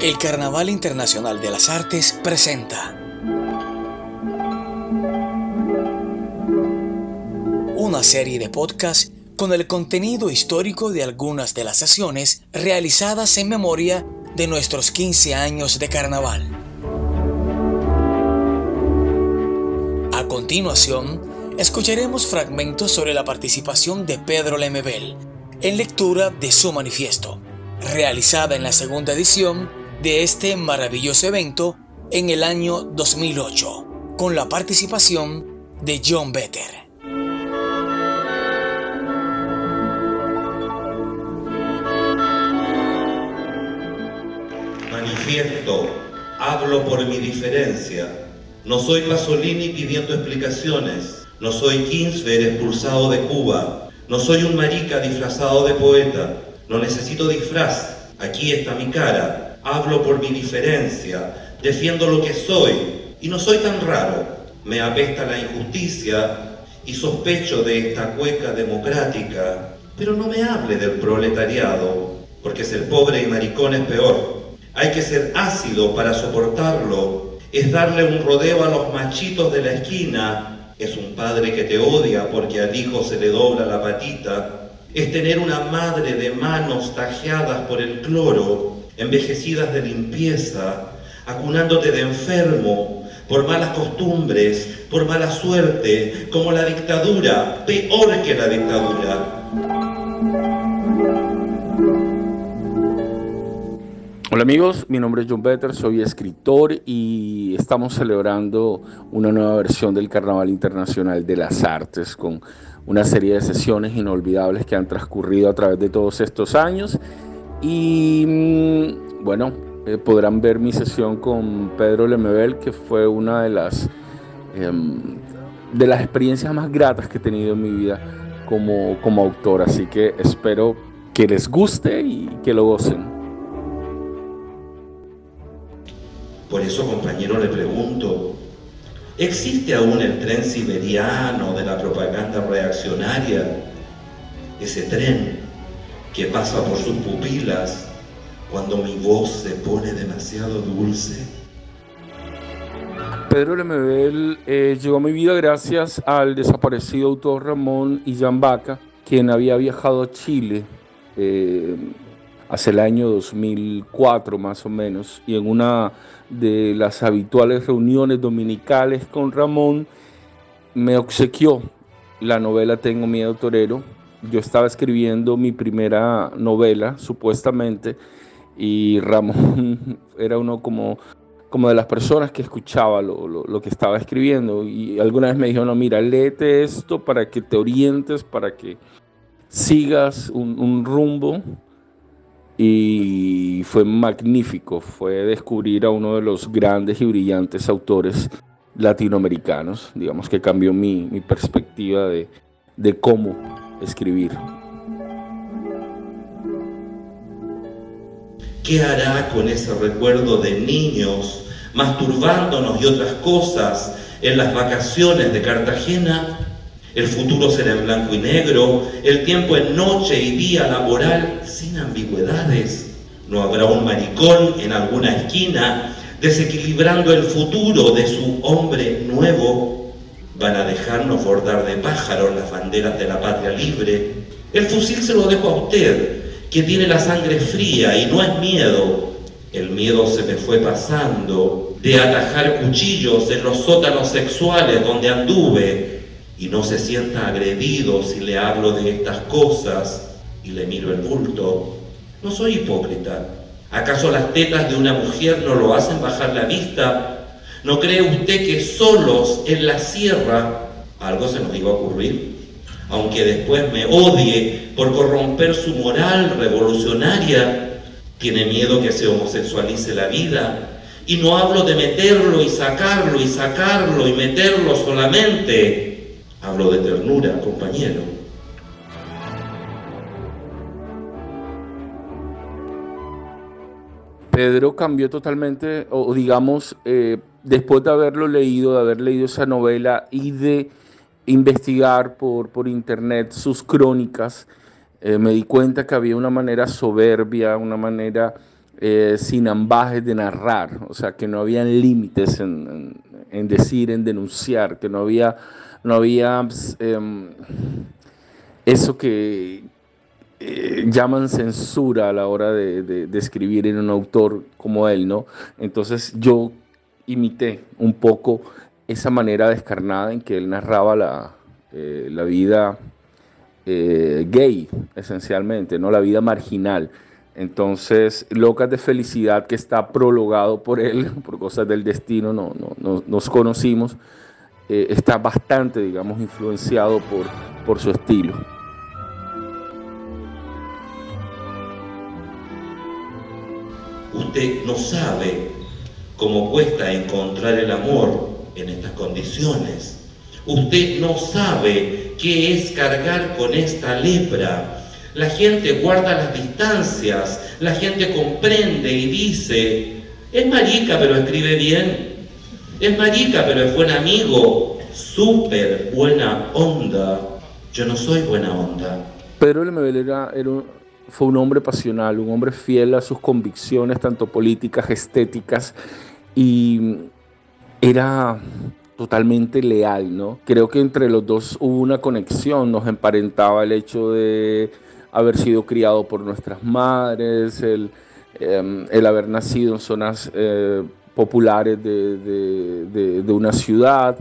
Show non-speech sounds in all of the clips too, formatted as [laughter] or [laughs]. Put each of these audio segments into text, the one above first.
El Carnaval Internacional de las Artes presenta una serie de podcasts con el contenido histórico de algunas de las sesiones realizadas en memoria de nuestros 15 años de carnaval. A continuación, escucharemos fragmentos sobre la participación de Pedro Lemebel en lectura de su manifiesto, realizada en la segunda edición de este maravilloso evento en el año 2008, con la participación de John Better. Manifiesto, hablo por mi diferencia. No soy Pasolini pidiendo explicaciones. No soy Kinsler expulsado de Cuba. No soy un marica disfrazado de poeta. No necesito disfraz. Aquí está mi cara. Hablo por mi diferencia. Defiendo lo que soy. Y no soy tan raro. Me apesta la injusticia y sospecho de esta cueca democrática. Pero no me hable del proletariado, porque ser pobre y maricón es peor. Hay que ser ácido para soportarlo. Es darle un rodeo a los machitos de la esquina es un padre que te odia porque al hijo se le dobla la patita, es tener una madre de manos tajeadas por el cloro, envejecidas de limpieza, acunándote de enfermo, por malas costumbres, por mala suerte, como la dictadura, peor que la dictadura. Hola amigos, mi nombre es John Better, soy escritor y estamos celebrando una nueva versión del Carnaval Internacional de las Artes con una serie de sesiones inolvidables que han transcurrido a través de todos estos años y mm, bueno, eh, podrán ver mi sesión con Pedro Lemebel que fue una de las, em, de las experiencias más gratas que he tenido en mi vida como, como autor, así que espero que les guste y que lo gocen. Por eso, compañero, le pregunto, ¿existe aún el tren siberiano de la propaganda reaccionaria? Ese tren que pasa por sus pupilas cuando mi voz se pone demasiado dulce. Pedro Lemebel eh, llegó a mi vida gracias al desaparecido autor Ramón Illambaca, quien había viajado a Chile eh, hace el año 2004 más o menos, y en una de las habituales reuniones dominicales con Ramón, me obsequió la novela Tengo miedo torero. Yo estaba escribiendo mi primera novela, supuestamente, y Ramón [laughs] era uno como, como de las personas que escuchaba lo, que estaba escribiendo. Y alguna vez me dijo, no, mira, léete esto para que te orientes, para que sigas un, un rumbo y fue magnífico, fue descubrir a uno de los grandes y brillantes autores latinoamericanos, digamos que cambió mi, perspectiva de, de cómo escribir. ¿Qué hará con ese recuerdo de niños masturbándonos y otras cosas en las vacaciones de Cartagena? El futuro será en blanco y negro, el tiempo en noche y día laboral sin ambigüedades. No habrá un maricón en alguna esquina desequilibrando el futuro de su hombre nuevo. Van a dejarnos bordar de pájaros las banderas de la patria libre. El fusil se lo dejo a usted, que tiene la sangre fría y no es miedo. El miedo se me fue pasando de atajar cuchillos en los sótanos sexuales donde anduve y no se sienta agredido si le hablo de estas cosas y le miro el bulto. No soy hipócrita. ¿Acaso las tetas de una mujer no lo hacen bajar la vista? ¿No cree usted que solos en la sierra algo se nos iba a ocurrir? Aunque después me odie por corromper su moral revolucionaria, tiene miedo que se homosexualice la vida. Y no hablo de meterlo y sacarlo y sacarlo y meterlo solamente Hablo de ternura, compañero. Pedro cambió totalmente, o digamos, eh, después de haberlo leído, de haber leído esa novela y de investigar por, por internet sus crónicas, eh, me di cuenta que había una manera soberbia, una manera eh, sin ambajes de narrar, o sea, que no había límites en, decir, en denunciar, que no había, no había em, eso que eh, llaman censura a la hora de, escribir en un autor como él, ¿no? Entonces yo imité un poco esa manera descarnada en que él narraba la, eh, la vida gay, esencialmente, ¿no? La vida marginal. Entonces, Locas de Felicidad, que está prologado por él, [laughs] por cosas del destino, no, no, nos conocimos, eh, está bastante, digamos, influenciado por, por su estilo. Usted no sabe cómo cuesta encontrar el amor en estas condiciones. Usted no sabe qué es cargar con esta lepra la gente guarda las distancias, la gente comprende y dice, es marica pero escribe bien, es marica pero es buen amigo, súper buena onda. Yo no soy buena onda. Pedro Lemebel era, fue un hombre pasional, un hombre fiel a sus convicciones, tanto políticas, estéticas, y era totalmente leal, ¿no? Creo que entre los dos hubo una conexión, nos emparentaba el hecho de haber sido criado por nuestras madres, el, em, haber nacido en zonas eh, populares de, una ciudad.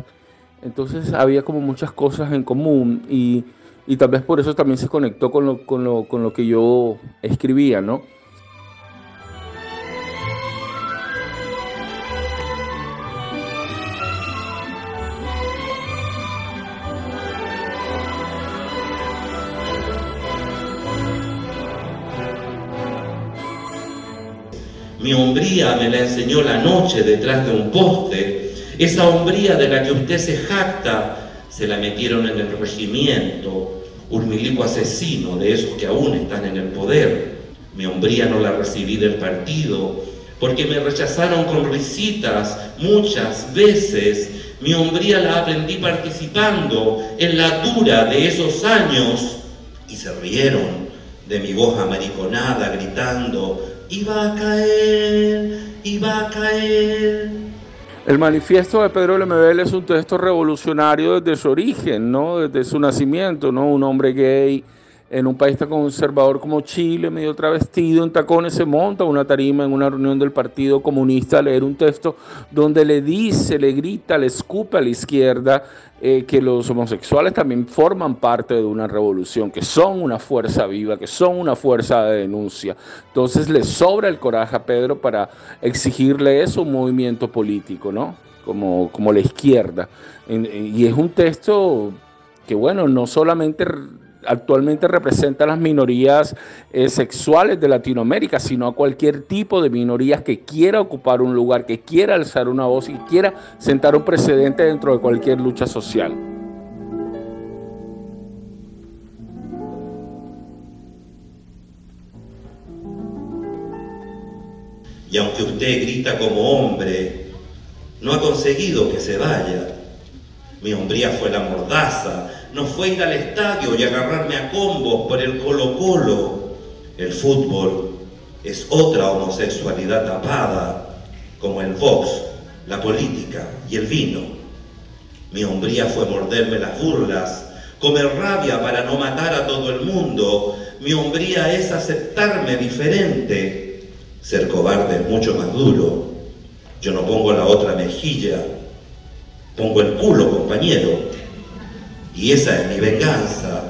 Entonces había como muchas cosas en común y, tal vez por eso también se conectó con lo, con lo, con lo que yo escribía, ¿no? Mi hombría me la enseñó la noche detrás de un poste. Esa hombría de la que usted se jacta, se la metieron en el regimiento. Un milico asesino de esos que aún están en el poder. Mi hombría no la recibí del partido, porque me rechazaron con risitas muchas veces. Mi hombría la aprendí participando en la dura de esos años y se rieron de mi voz amariconada gritando, iba a caer, iba a caer. El manifiesto de Pedro Lemebel es un texto revolucionario desde su origen, ¿no? desde su nacimiento, ¿no? un hombre gay en un país tan conservador como Chile, medio travestido, en tacones, se monta una tarima en una reunión del Partido Comunista a leer un texto donde le dice, le grita, le escupe a la izquierda eh, que los homosexuales también forman parte de una revolución, que son una fuerza viva, que son una fuerza de denuncia. Entonces le sobra el coraje a Pedro para exigirle eso a un movimiento político, ¿no? Como, como la izquierda. Y es un texto que, bueno, no solamente actualmente representa a las minorías eh, sexuales de Latinoamérica, sino a cualquier tipo de minorías que quiera ocupar un lugar, que quiera alzar una voz y quiera sentar un precedente dentro de cualquier lucha social. Y aunque usted grita como hombre, no ha conseguido que se vaya. Mi hombría fue la mordaza, no fue ir al estadio y agarrarme a combos por el Colo Colo. El fútbol es otra homosexualidad tapada, como el box, la política y el vino. Mi hombría fue morderme las burlas, comer rabia para no matar a todo el mundo. Mi hombría es aceptarme diferente. Ser cobarde es mucho más duro. Yo no pongo la otra mejilla, pongo el culo, compañero. Y esa es mi venganza.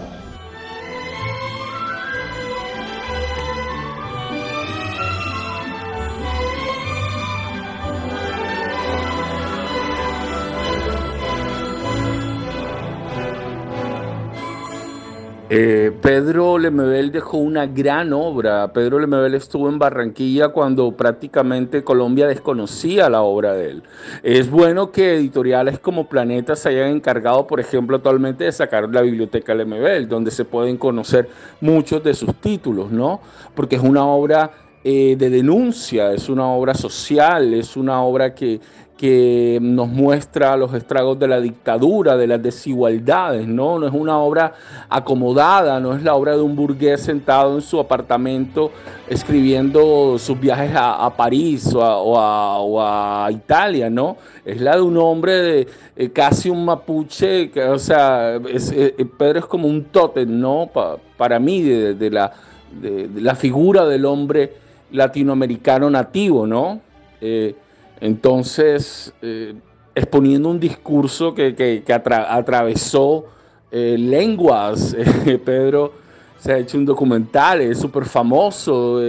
Eh, Pedro Lemebel dejó una gran obra. Pedro Lemebel estuvo en Barranquilla cuando prácticamente Colombia desconocía la obra de él. Es bueno que editoriales como Planeta se hayan encargado, por ejemplo, actualmente de sacar la biblioteca Lemebel, donde se pueden conocer muchos de sus títulos, ¿no? Porque es una obra eh, de denuncia, es una obra social, es una obra que, que nos muestra los estragos de la dictadura, de las desigualdades, ¿no? No es una obra acomodada, no es la obra de un burgués sentado en su apartamento escribiendo sus viajes a, París o a, Italia, ¿no? Es la de un hombre de eh, casi un mapuche, que, o sea, eh, Pedro es como un tótem, ¿no? para mí, de, la, de, la figura del hombre latinoamericano nativo, ¿no? Eh, entonces, eh, exponiendo un discurso que, atravesó eh, lenguas, [laughs] Pedro se ha hecho un documental, es súper famoso.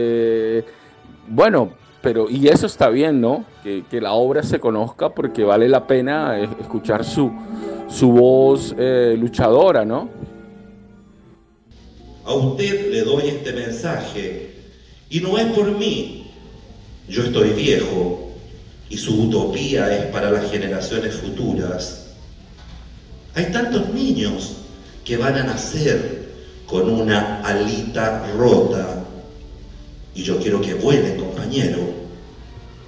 bueno, pero y eso está bien, ¿no? Que, la obra se conozca porque vale la pena escuchar su, su voz luchadora, ¿no? A usted le doy este mensaje y no es por mí. Yo estoy viejo y su utopía es para las generaciones futuras. Hay tantos niños que van a nacer con una alita rota y yo quiero que vuelen, compañero,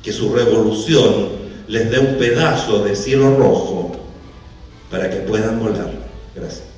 que su revolución les dé un pedazo de cielo rojo para que puedan volar. Gracias.